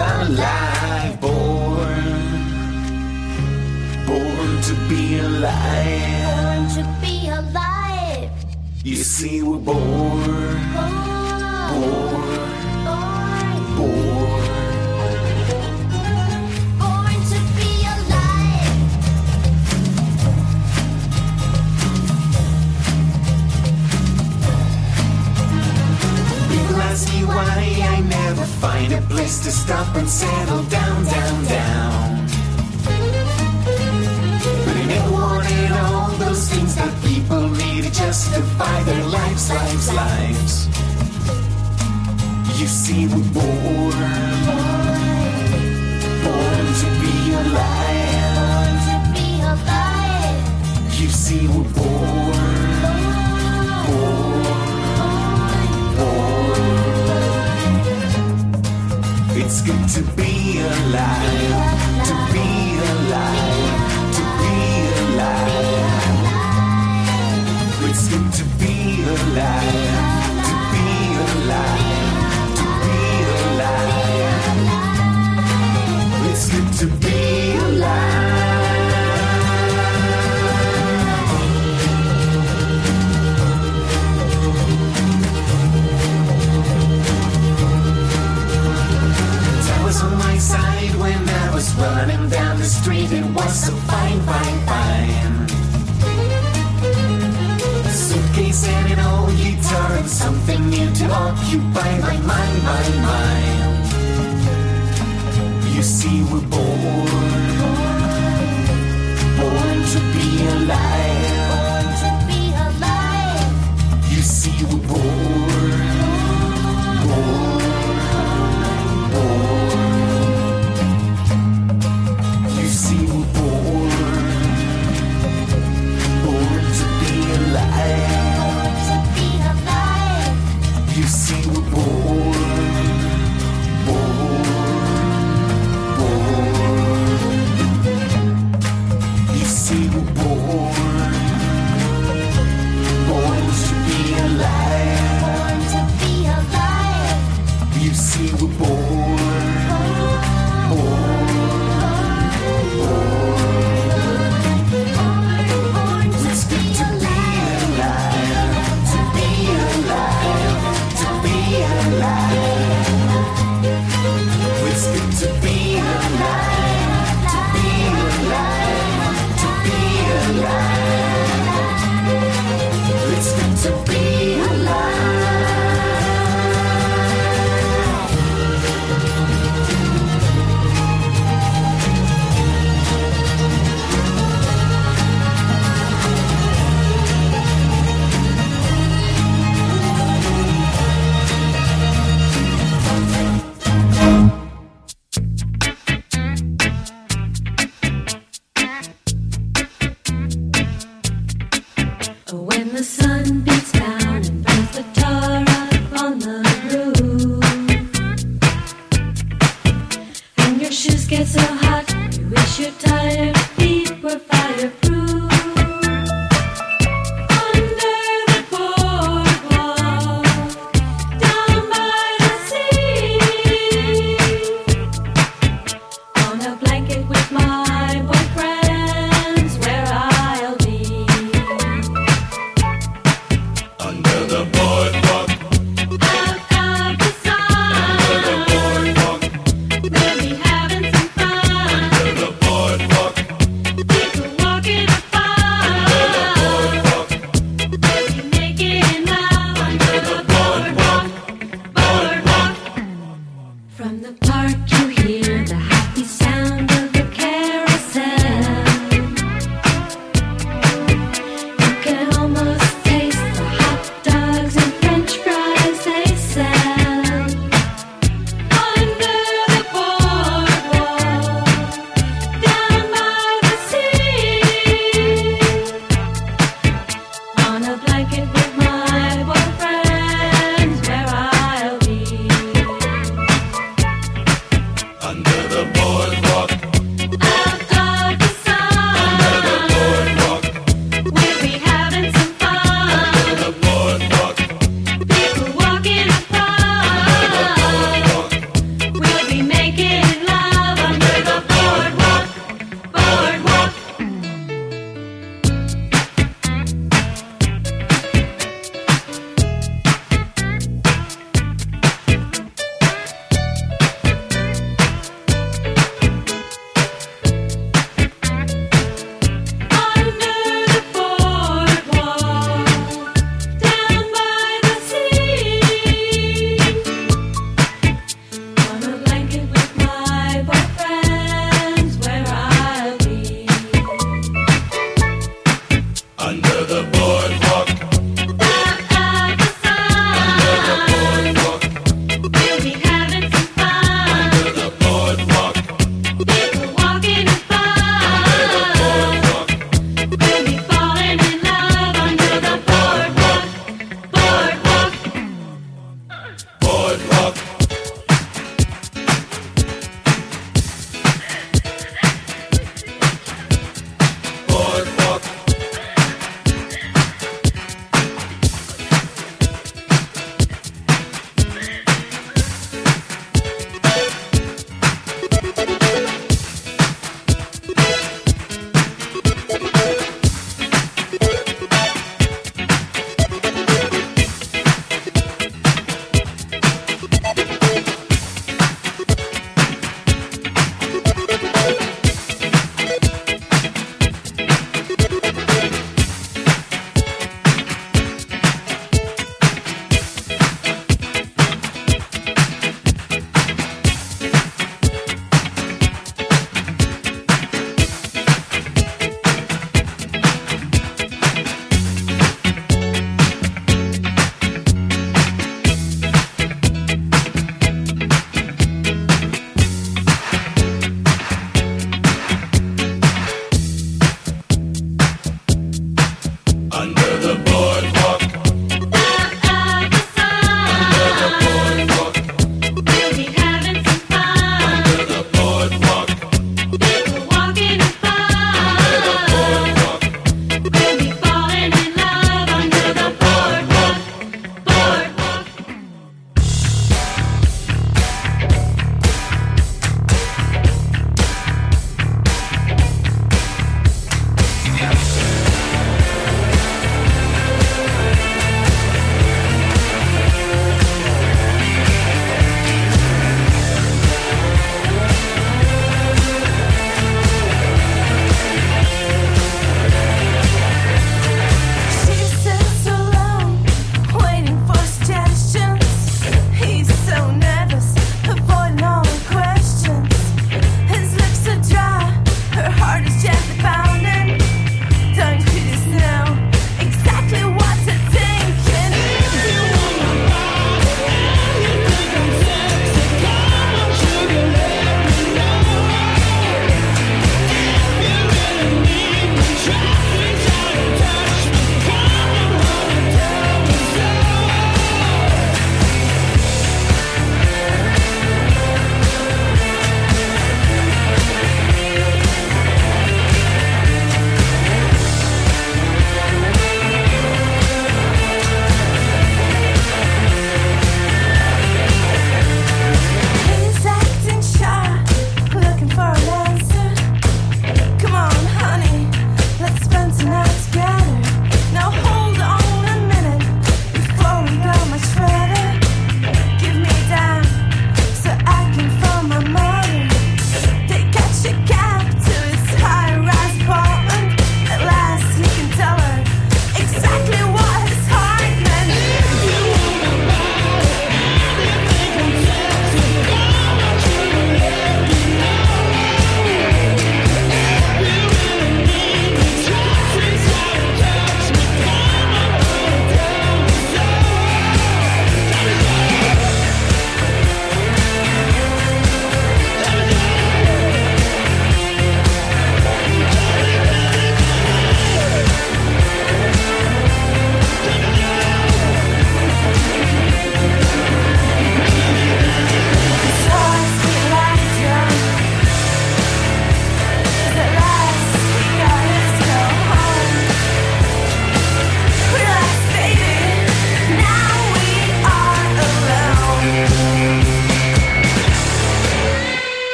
Alive, born, born to be alive. Born to be alive. You see, we're born, born, Born, born. born find a place to stop and settle down, down, down. But I never wanted all those things that people need to justify their lives, lives, lives. You see, we're born, born to be alive. Born to be alive. You see, we're born, It's good to be alive, to be alive, to be alive. It's good to be alive, street. It was so fine, fine, fine. Suitcase and an old guitar and something new to occupy my mind, my mind. You see, we're born, born to be alive. Born to be alive. You see,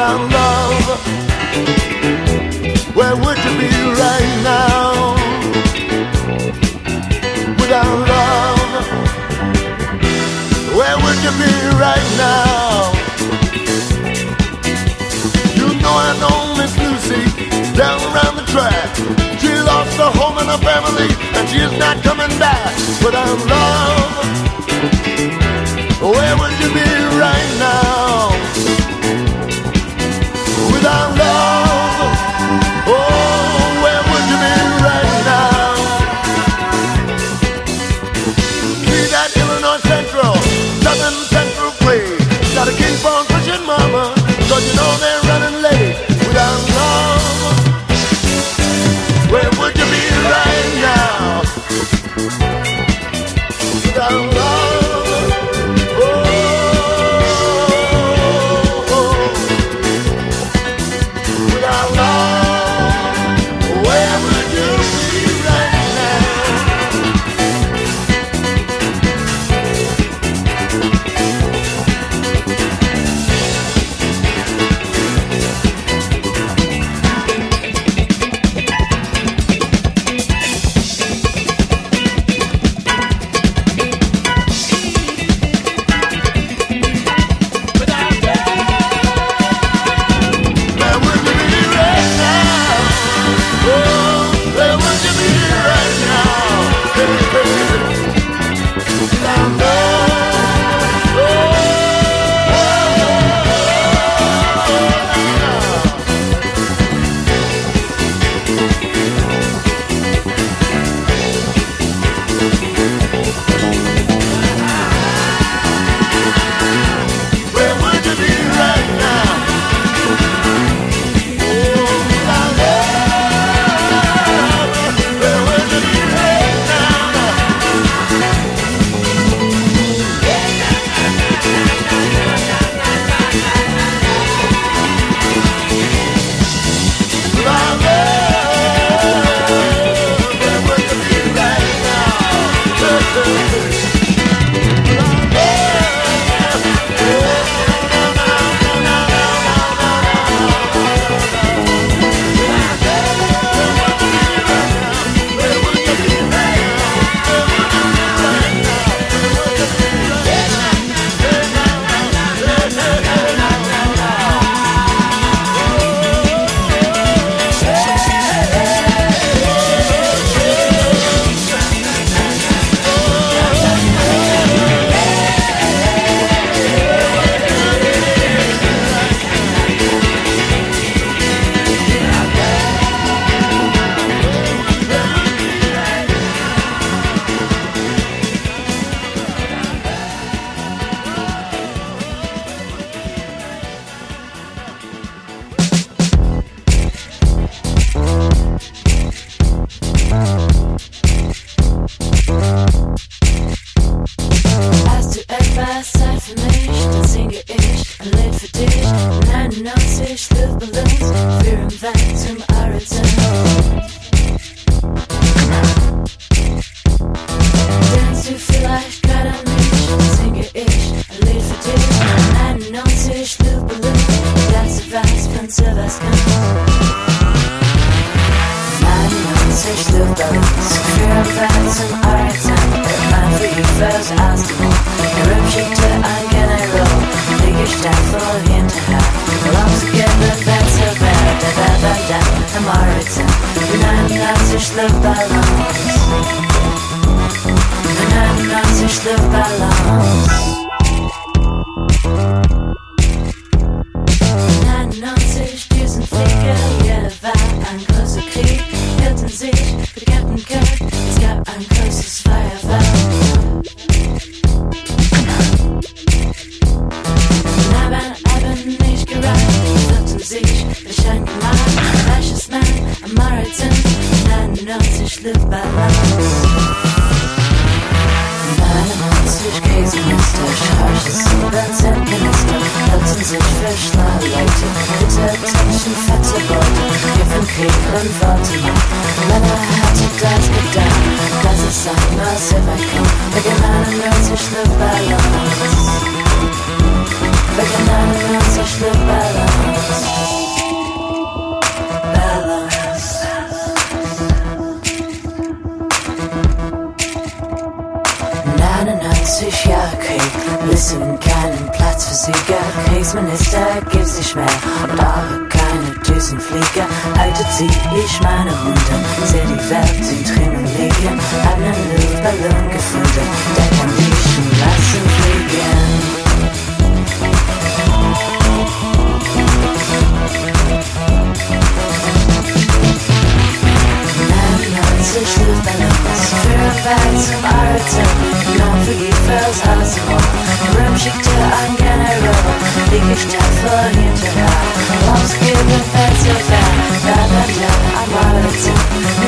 than love. Where would you be right now? Without love, where would you be right now? You know I know Miss Lucy down around the track. She lost her home and her family, and she is not coming back. Without love, where would you be? for me, then sing your ish, and live for dish, nine and nine fish, live balloons, fear and vacuum, our attention. have to dream and liegen. I'm not lived by longer for the definition, life again. Fans im die Fels Hausmauer. Rum schickte ein General, die Gestalt vor hinterher. Loves geben Fans ihr Fan, da da da, am Alter.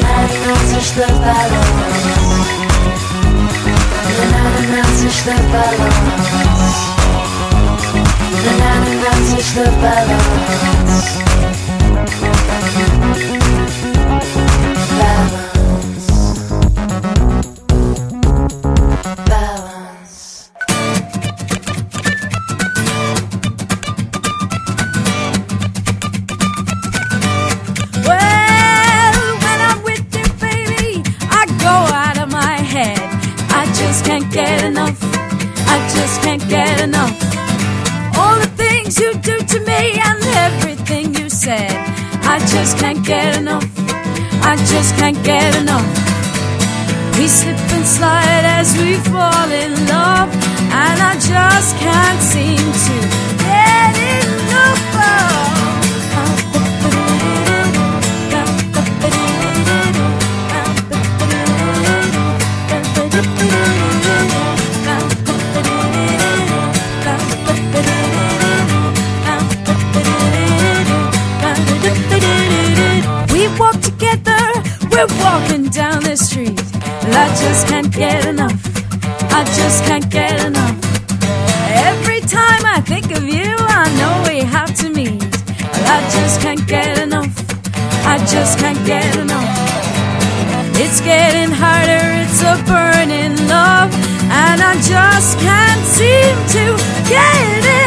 99 Luftballons. 99 Luftballons. 99 The Balance. We slip and slide as we fall in love, and I just can't seem to get enough. We walk just can't get enough. It's getting harder, it's a burning love, and I just can't seem to get enough.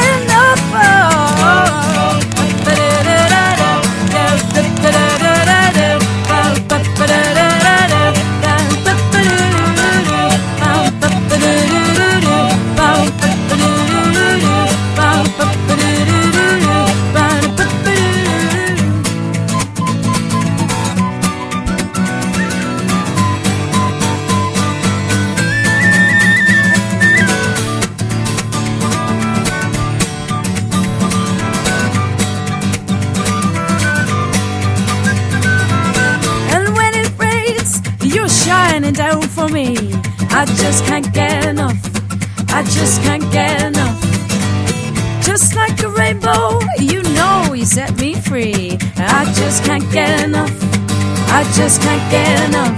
Just can't get enough.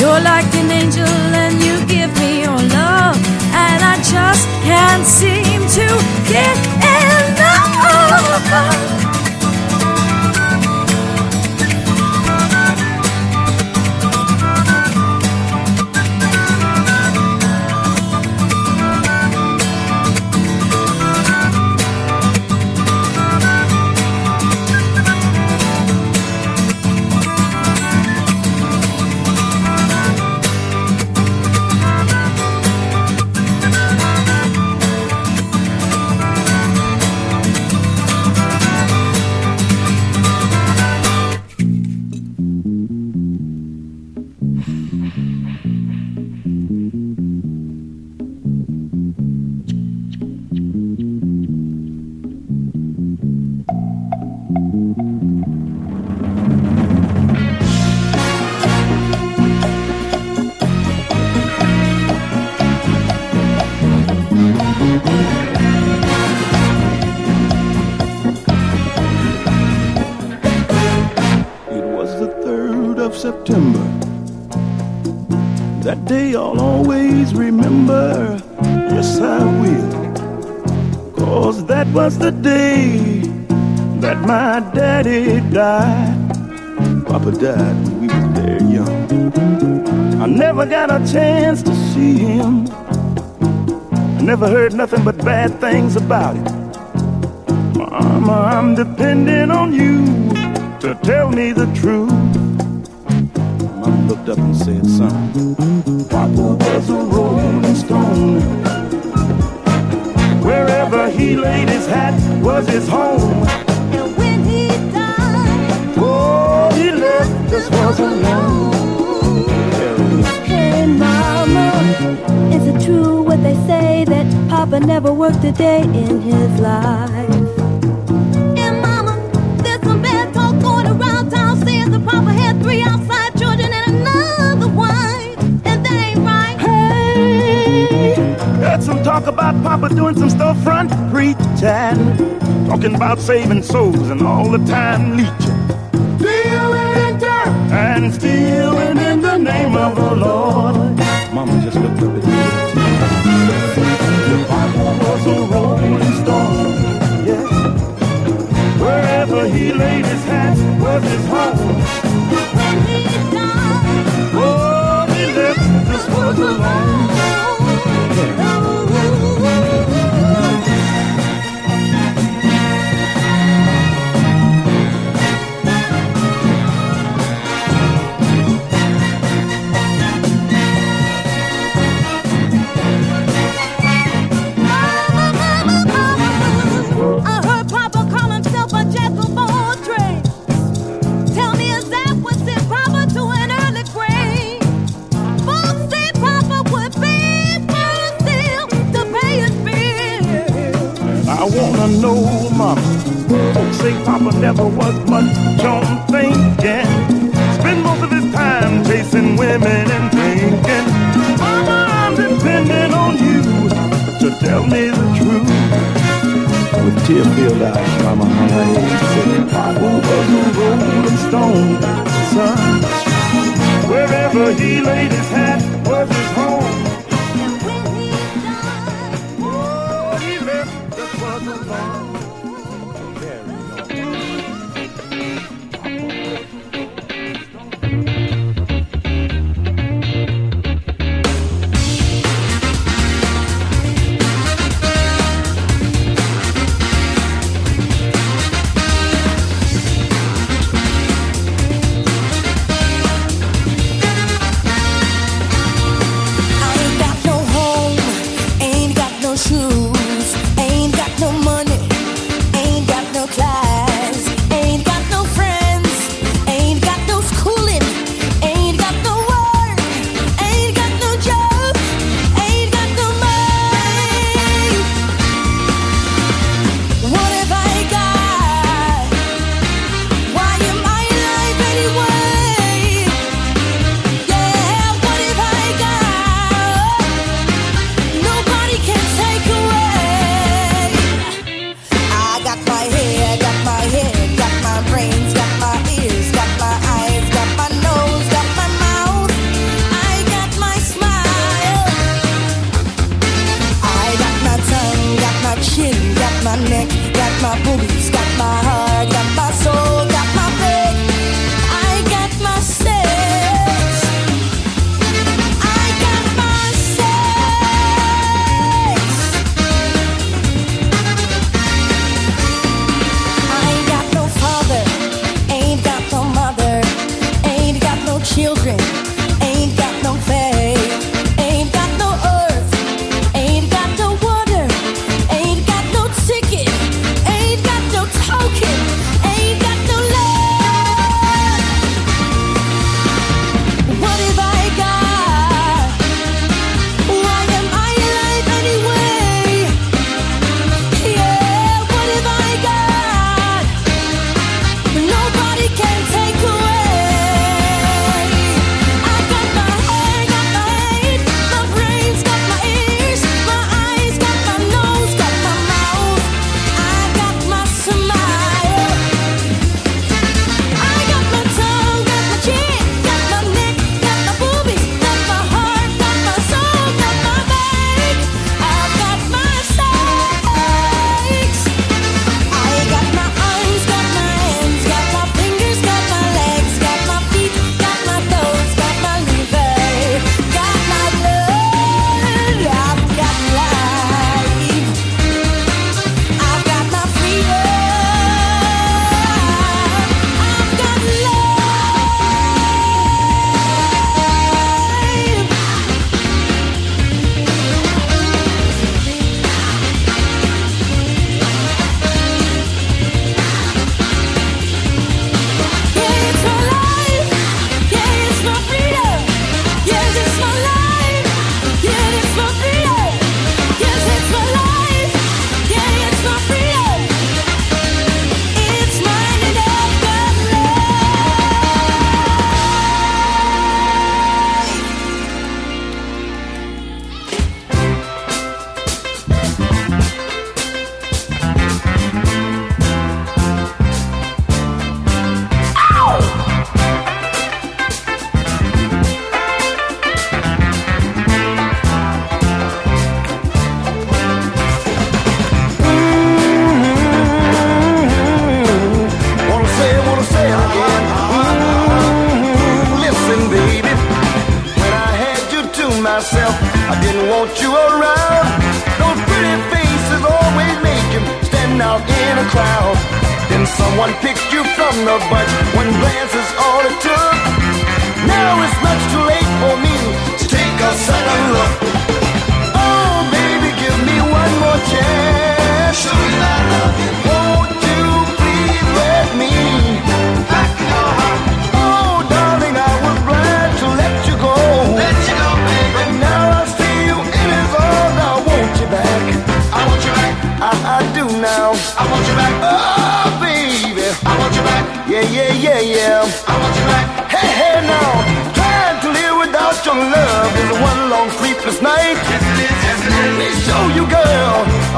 You're like an angel and you give me your love. And I just can't seem to get enough. Died. Papa died when we was very young. I never got a chance to see him. I never heard nothing but bad things about it. Mama, I'm depending on you to tell me the truth. Mama looked up and said, son, Papa was a rolling stone. Wherever he laid his hat was his home. Left us was alone. Hey, Mama, is it true what they say that Papa never worked a day in his life? and Mama, there's some bad talk going around town saying the Papa had three outside children and another wife, and that ain't right. Hey, heard some talk about Papa doing some storefront preaching, talking about saving souls and all the time leeching, dealing in dirt and stealing in the name of the Lord. Mama just looked up at me. Your Papa was a rolling stone, yeah. Wherever he laid his hat was his home.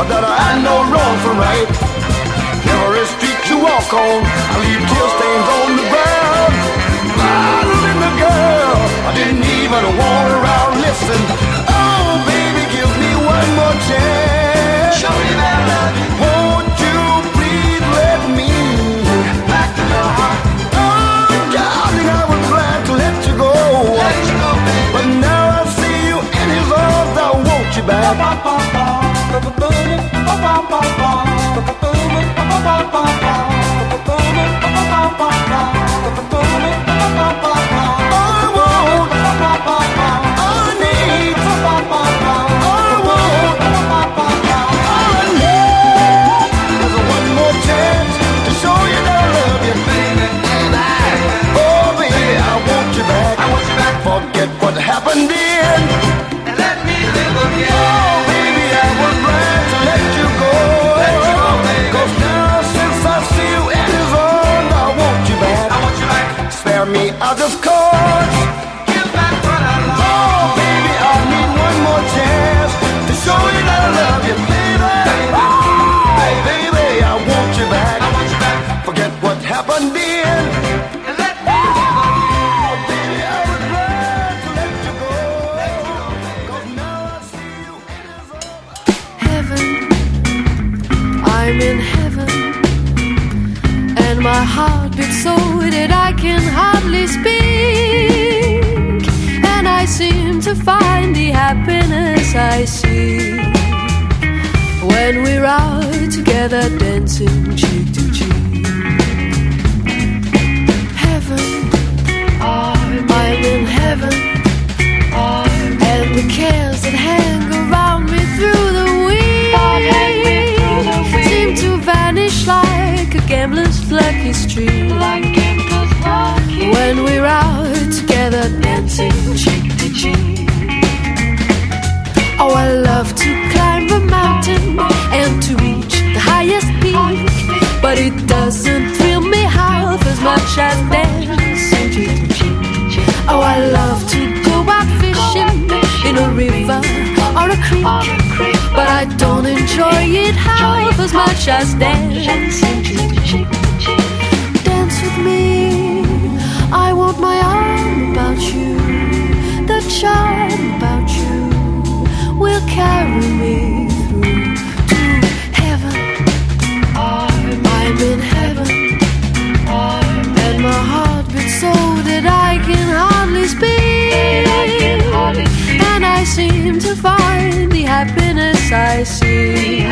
That I know wrong from right. Every street you walk on, I leave tear stains on the ground. Bothering the girl, I didn't even want around. Listen, to find the happiness I see. when we're out together dancing cheek to cheek. Heaven, I'm in heaven. i And the cares that hang around me through the week seem to vanish like a gambler's lucky streak. When we're out together dancing cheek Oh, I love to climb a mountain and to reach the highest peak, but it doesn't thrill me half as much as. Oh, I love to go out fishing in a river or a creek, but I don't enjoy it half as much as. Dance with me, I want my the charm about you will carry me through to heaven. I'm in heaven. And my heart beats so that I can hardly speak. And I seem to find the happiness I see.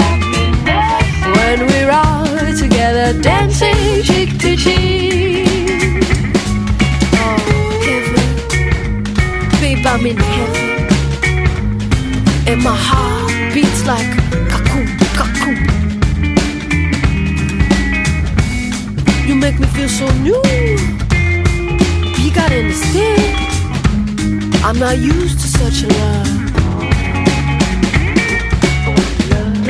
When we're all together dancing cheek to cheek. I'm in heaven. And my heart beats like cocoon, cocoon. You make me feel so new. You gotta understand. I'm not used to such a love.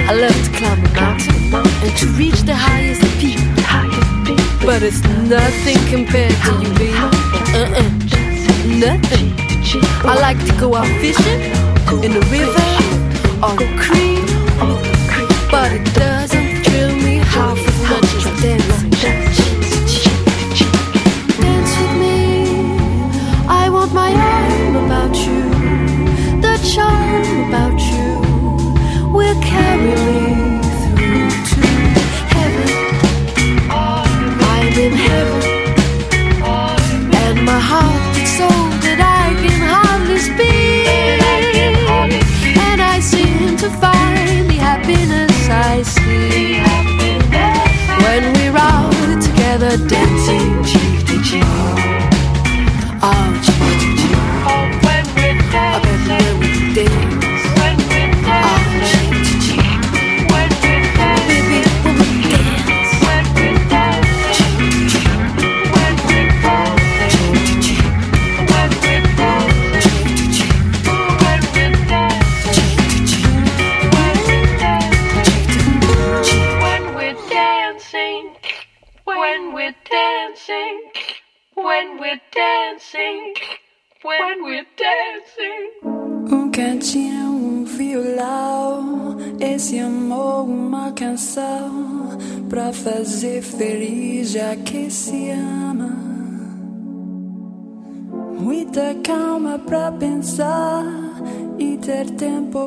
I love to climb a mountain and to reach the highest peak. But it's nothing compared to you, baby. Uh-uh. Nothing. I like to go out fishing in the river the creek.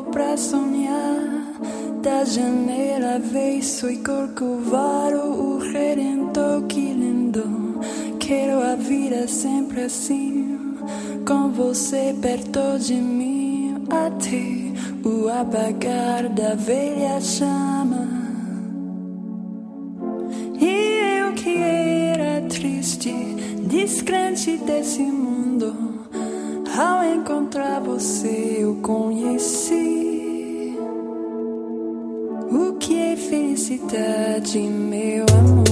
pra sonhar Da janela verso y corcovado, urgento, que lindo. Quero a vida sempre assim, com você perto de mim, até o apagar da velha chama. E eu que era triste, descrente desse mundo ao encontrar você, eu conheci o que é felicidade, meu amor.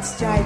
The lovely